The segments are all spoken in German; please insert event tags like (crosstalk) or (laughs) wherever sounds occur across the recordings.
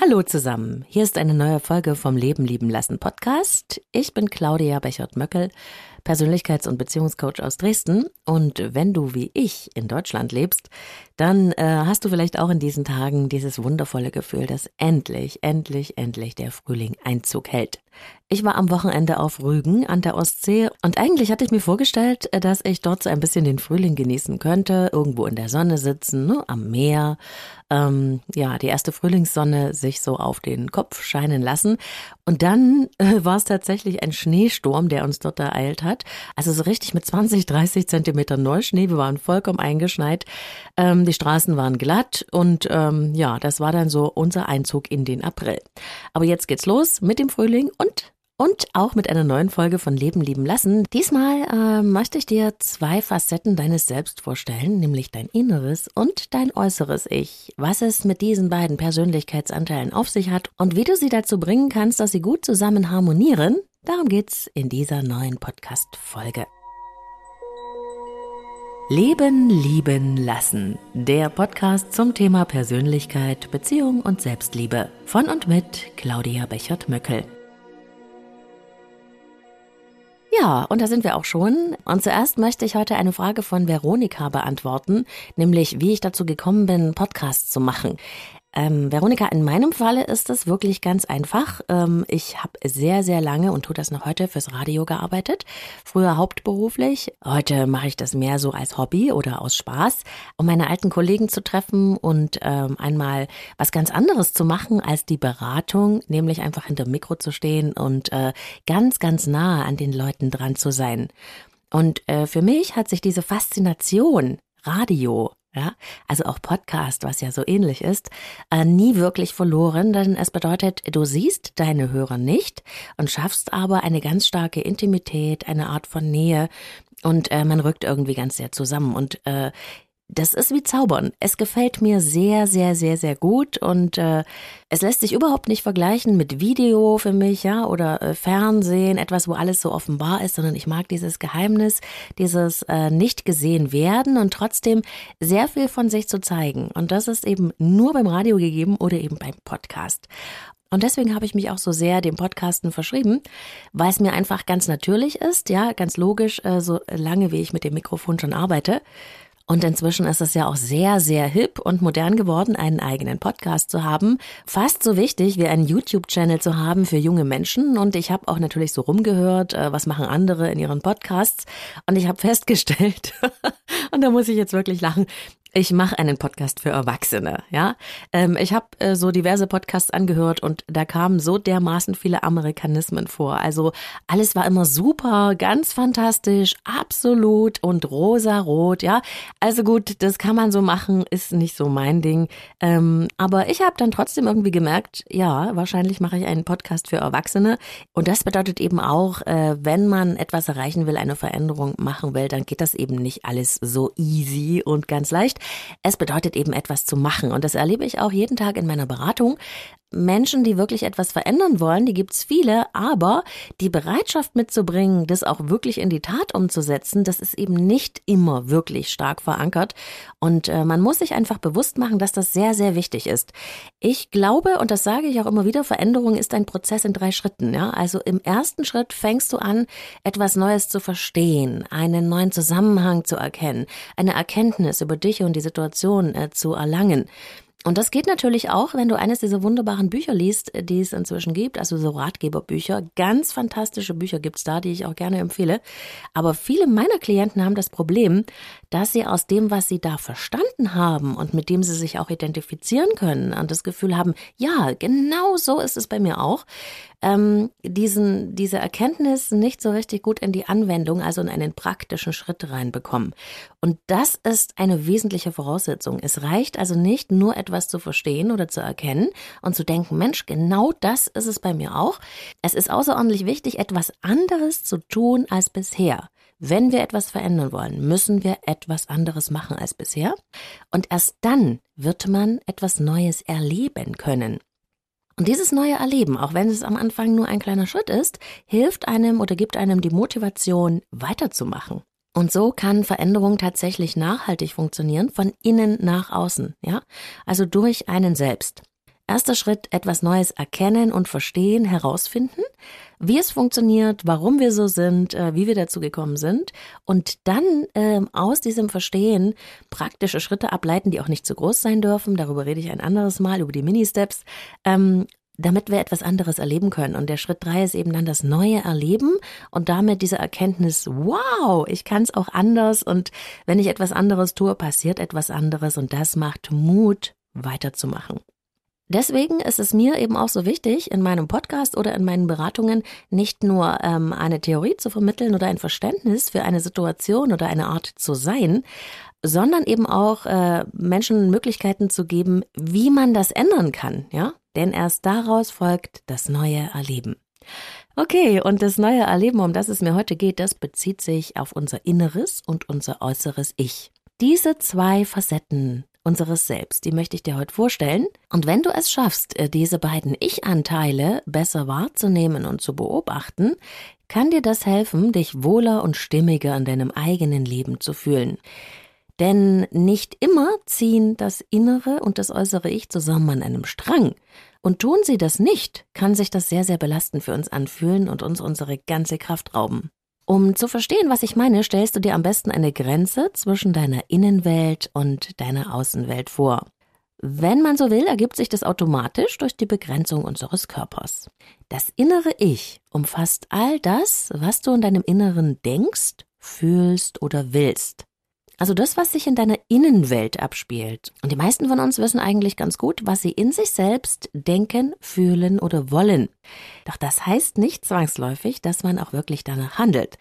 Hallo zusammen, hier ist eine neue Folge vom Leben lieben lassen Podcast. Ich bin Claudia Bechert-Möckel, Persönlichkeits- und Beziehungscoach aus Dresden. Und wenn du wie ich in Deutschland lebst, dann äh, hast du vielleicht auch in diesen Tagen dieses wundervolle Gefühl, dass endlich, endlich, endlich der Frühling Einzug hält. Ich war am Wochenende auf Rügen an der Ostsee und eigentlich hatte ich mir vorgestellt, dass ich dort so ein bisschen den Frühling genießen könnte, irgendwo in der Sonne sitzen, ne, am Meer, ähm, ja, die erste Frühlingssonne sich so auf den Kopf scheinen lassen. Und dann äh, war es tatsächlich ein Schneesturm, der uns dort ereilt hat. Also so richtig mit 20, 30 Zentimeter Neuschnee. Wir waren vollkommen eingeschneit. Ähm, die Straßen waren glatt und ähm, ja, das war dann so unser Einzug in den April. Aber jetzt geht's los mit dem Frühling und und auch mit einer neuen Folge von Leben lieben lassen. Diesmal äh, möchte ich dir zwei Facetten deines Selbst vorstellen, nämlich dein inneres und dein äußeres Ich. Was es mit diesen beiden Persönlichkeitsanteilen auf sich hat und wie du sie dazu bringen kannst, dass sie gut zusammen harmonieren. Darum geht's in dieser neuen Podcast-Folge. Leben, lieben, lassen. Der Podcast zum Thema Persönlichkeit, Beziehung und Selbstliebe. Von und mit Claudia Bechert-Möckel. Ja, und da sind wir auch schon. Und zuerst möchte ich heute eine Frage von Veronika beantworten, nämlich wie ich dazu gekommen bin, Podcasts zu machen. Ähm, Veronika, in meinem Falle ist es wirklich ganz einfach. Ähm, ich habe sehr, sehr lange und tue das noch heute fürs Radio gearbeitet. Früher hauptberuflich. Heute mache ich das mehr so als Hobby oder aus Spaß, um meine alten Kollegen zu treffen und ähm, einmal was ganz anderes zu machen als die Beratung, nämlich einfach hinter dem Mikro zu stehen und äh, ganz, ganz nahe an den Leuten dran zu sein. Und äh, für mich hat sich diese Faszination Radio ja, also auch Podcast, was ja so ähnlich ist, äh, nie wirklich verloren, denn es bedeutet, du siehst deine Hörer nicht und schaffst aber eine ganz starke Intimität, eine Art von Nähe und äh, man rückt irgendwie ganz sehr zusammen. Und äh, das ist wie Zaubern. Es gefällt mir sehr, sehr, sehr, sehr gut und äh, es lässt sich überhaupt nicht vergleichen mit Video für mich, ja, oder äh, Fernsehen, etwas, wo alles so offenbar ist, sondern ich mag dieses Geheimnis, dieses äh, nicht gesehen werden und trotzdem sehr viel von sich zu zeigen. Und das ist eben nur beim Radio gegeben oder eben beim Podcast. Und deswegen habe ich mich auch so sehr dem Podcasten verschrieben, weil es mir einfach ganz natürlich ist, ja, ganz logisch, äh, so lange wie ich mit dem Mikrofon schon arbeite. Und inzwischen ist es ja auch sehr, sehr hip und modern geworden, einen eigenen Podcast zu haben. Fast so wichtig wie einen YouTube-Channel zu haben für junge Menschen. Und ich habe auch natürlich so rumgehört, äh, was machen andere in ihren Podcasts. Und ich habe festgestellt, (laughs) und da muss ich jetzt wirklich lachen, ich mache einen Podcast für Erwachsene, ja. Ähm, ich habe äh, so diverse Podcasts angehört und da kamen so dermaßen viele Amerikanismen vor. Also alles war immer super, ganz fantastisch, absolut und rosarot, ja. Also gut, das kann man so machen, ist nicht so mein Ding. Ähm, aber ich habe dann trotzdem irgendwie gemerkt, ja, wahrscheinlich mache ich einen Podcast für Erwachsene. Und das bedeutet eben auch, äh, wenn man etwas erreichen will, eine Veränderung machen will, dann geht das eben nicht alles so easy und ganz leicht. Es bedeutet eben etwas zu machen. Und das erlebe ich auch jeden Tag in meiner Beratung. Menschen, die wirklich etwas verändern wollen, die gibt's viele, aber die Bereitschaft mitzubringen, das auch wirklich in die Tat umzusetzen, das ist eben nicht immer wirklich stark verankert. Und äh, man muss sich einfach bewusst machen, dass das sehr, sehr wichtig ist. Ich glaube, und das sage ich auch immer wieder, Veränderung ist ein Prozess in drei Schritten. Ja? Also im ersten Schritt fängst du an, etwas Neues zu verstehen, einen neuen Zusammenhang zu erkennen, eine Erkenntnis über dich und die Situation äh, zu erlangen. Und das geht natürlich auch, wenn du eines dieser wunderbaren Bücher liest, die es inzwischen gibt, also so Ratgeberbücher. Ganz fantastische Bücher gibt's da, die ich auch gerne empfehle. Aber viele meiner Klienten haben das Problem, dass sie aus dem, was sie da verstanden haben und mit dem sie sich auch identifizieren können und das Gefühl haben, ja, genau so ist es bei mir auch, ähm, diesen, diese Erkenntnis nicht so richtig gut in die Anwendung, also in einen praktischen Schritt reinbekommen. Und das ist eine wesentliche Voraussetzung. Es reicht also nicht nur etwas zu verstehen oder zu erkennen und zu denken, Mensch, genau das ist es bei mir auch. Es ist außerordentlich wichtig, etwas anderes zu tun als bisher. Wenn wir etwas verändern wollen, müssen wir etwas anderes machen als bisher. Und erst dann wird man etwas Neues erleben können. Und dieses neue Erleben, auch wenn es am Anfang nur ein kleiner Schritt ist, hilft einem oder gibt einem die Motivation, weiterzumachen. Und so kann Veränderung tatsächlich nachhaltig funktionieren, von innen nach außen, ja? Also durch einen selbst. Erster Schritt, etwas Neues erkennen und verstehen, herausfinden, wie es funktioniert, warum wir so sind, äh, wie wir dazu gekommen sind und dann ähm, aus diesem Verstehen praktische Schritte ableiten, die auch nicht zu groß sein dürfen. Darüber rede ich ein anderes Mal, über die Mini-Steps. Ähm, damit wir etwas anderes erleben können. Und der Schritt drei ist eben dann das neue Erleben und damit diese Erkenntnis, wow, ich kann es auch anders und wenn ich etwas anderes tue, passiert etwas anderes und das macht Mut, weiterzumachen. Deswegen ist es mir eben auch so wichtig, in meinem Podcast oder in meinen Beratungen nicht nur ähm, eine Theorie zu vermitteln oder ein Verständnis für eine Situation oder eine Art zu sein, sondern eben auch äh, Menschen Möglichkeiten zu geben, wie man das ändern kann, ja? Denn erst daraus folgt das neue Erleben. Okay, und das neue Erleben, um das es mir heute geht, das bezieht sich auf unser inneres und unser äußeres Ich. Diese zwei Facetten unseres Selbst. Die möchte ich dir heute vorstellen. Und wenn du es schaffst, äh, diese beiden Ich-Anteile besser wahrzunehmen und zu beobachten, kann dir das helfen, dich wohler und stimmiger in deinem eigenen Leben zu fühlen. Denn nicht immer ziehen das innere und das äußere Ich zusammen an einem Strang. Und tun sie das nicht, kann sich das sehr, sehr belastend für uns anfühlen und uns unsere ganze Kraft rauben. Um zu verstehen, was ich meine, stellst du dir am besten eine Grenze zwischen deiner Innenwelt und deiner Außenwelt vor. Wenn man so will, ergibt sich das automatisch durch die Begrenzung unseres Körpers. Das innere Ich umfasst all das, was du in deinem Inneren denkst, fühlst oder willst. Also das, was sich in deiner Innenwelt abspielt. Und die meisten von uns wissen eigentlich ganz gut, was sie in sich selbst denken, fühlen oder wollen. Doch das heißt nicht zwangsläufig, dass man auch wirklich danach handelt.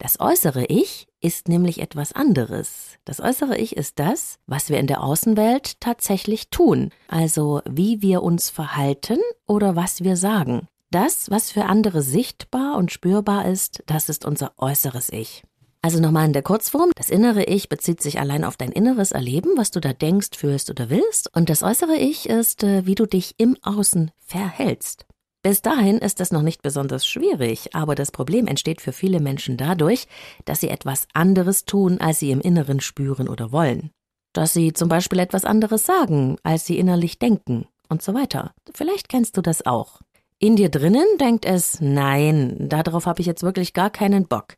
Das äußere Ich ist nämlich etwas anderes. Das äußere Ich ist das, was wir in der Außenwelt tatsächlich tun, also wie wir uns verhalten oder was wir sagen. Das, was für andere sichtbar und spürbar ist, das ist unser äußeres Ich. Also nochmal in der Kurzform, das innere Ich bezieht sich allein auf dein inneres Erleben, was du da denkst, fühlst oder willst, und das äußere Ich ist, äh, wie du dich im Außen verhältst. Bis dahin ist das noch nicht besonders schwierig, aber das Problem entsteht für viele Menschen dadurch, dass sie etwas anderes tun, als sie im Inneren spüren oder wollen. Dass sie zum Beispiel etwas anderes sagen, als sie innerlich denken und so weiter. Vielleicht kennst du das auch. In dir drinnen denkt es, nein, darauf habe ich jetzt wirklich gar keinen Bock.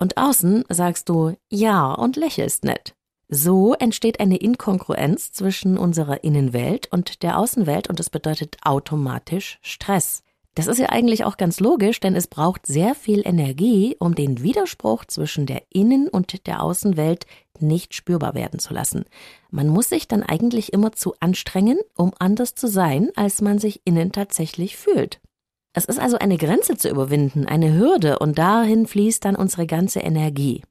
Und außen sagst du ja und lächelst nett. So entsteht eine Inkongruenz zwischen unserer Innenwelt und der Außenwelt und es bedeutet automatisch Stress. Das ist ja eigentlich auch ganz logisch, denn es braucht sehr viel Energie, um den Widerspruch zwischen der Innen- und der Außenwelt nicht spürbar werden zu lassen. Man muss sich dann eigentlich immer zu anstrengen, um anders zu sein, als man sich innen tatsächlich fühlt. Es ist also eine Grenze zu überwinden, eine Hürde, und dahin fließt dann unsere ganze Energie.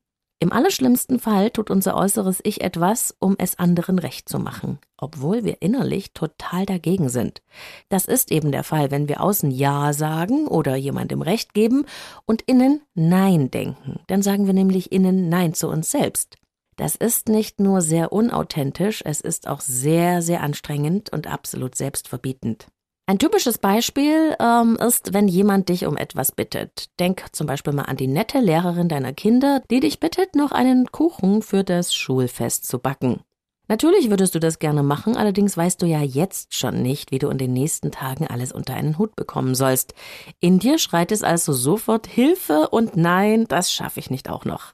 Im allerschlimmsten Fall tut unser äußeres Ich etwas, um es anderen recht zu machen, obwohl wir innerlich total dagegen sind. Das ist eben der Fall, wenn wir außen Ja sagen oder jemandem Recht geben und innen Nein denken. Dann sagen wir nämlich innen Nein zu uns selbst. Das ist nicht nur sehr unauthentisch, es ist auch sehr, sehr anstrengend und absolut selbstverbietend. Ein typisches Beispiel ähm, ist, wenn jemand dich um etwas bittet. Denk zum Beispiel mal an die nette Lehrerin deiner Kinder, die dich bittet, noch einen Kuchen für das Schulfest zu backen. Natürlich würdest du das gerne machen, allerdings weißt du ja jetzt schon nicht, wie du in den nächsten Tagen alles unter einen Hut bekommen sollst. In dir schreit es also sofort Hilfe und nein, das schaffe ich nicht auch noch.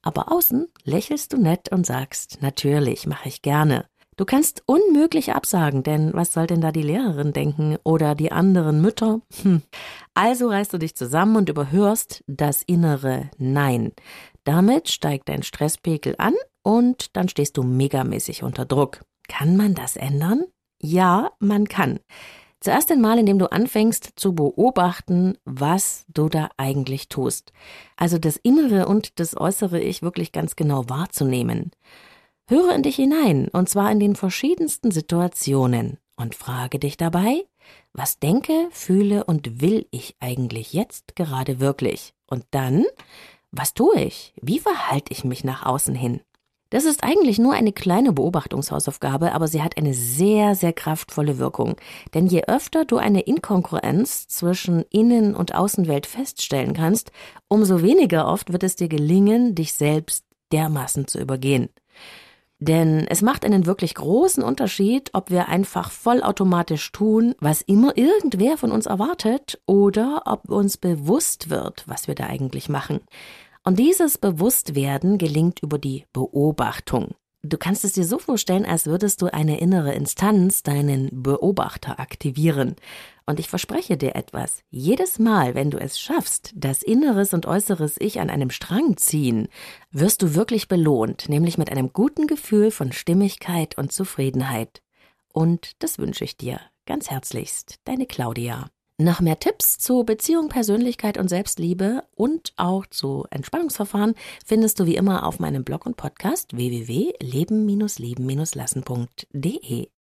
Aber außen lächelst du nett und sagst, natürlich, mache ich gerne. Du kannst unmöglich absagen, denn was soll denn da die Lehrerin denken oder die anderen Mütter? Hm. Also reißt du dich zusammen und überhörst das innere Nein. Damit steigt dein Stresspegel an und dann stehst du megamäßig unter Druck. Kann man das ändern? Ja, man kann. Zuerst einmal, indem du anfängst zu beobachten, was du da eigentlich tust. Also das innere und das äußere Ich wirklich ganz genau wahrzunehmen. Höre in dich hinein, und zwar in den verschiedensten Situationen, und frage dich dabei, was denke, fühle und will ich eigentlich jetzt gerade wirklich? Und dann, was tue ich? Wie verhalte ich mich nach außen hin? Das ist eigentlich nur eine kleine Beobachtungshausaufgabe, aber sie hat eine sehr, sehr kraftvolle Wirkung. Denn je öfter du eine Inkongruenz zwischen Innen- und Außenwelt feststellen kannst, umso weniger oft wird es dir gelingen, dich selbst dermaßen zu übergehen. Denn es macht einen wirklich großen Unterschied, ob wir einfach vollautomatisch tun, was immer irgendwer von uns erwartet, oder ob uns bewusst wird, was wir da eigentlich machen. Und dieses Bewusstwerden gelingt über die Beobachtung. Du kannst es dir so vorstellen, als würdest du eine innere Instanz, deinen Beobachter aktivieren. Und ich verspreche dir etwas. Jedes Mal, wenn du es schaffst, das inneres und äußeres Ich an einem Strang ziehen, wirst du wirklich belohnt, nämlich mit einem guten Gefühl von Stimmigkeit und Zufriedenheit. Und das wünsche ich dir ganz herzlichst, deine Claudia. Noch mehr Tipps zu Beziehung, Persönlichkeit und Selbstliebe und auch zu Entspannungsverfahren findest du wie immer auf meinem Blog und Podcast www.leben-leben-lassen.de.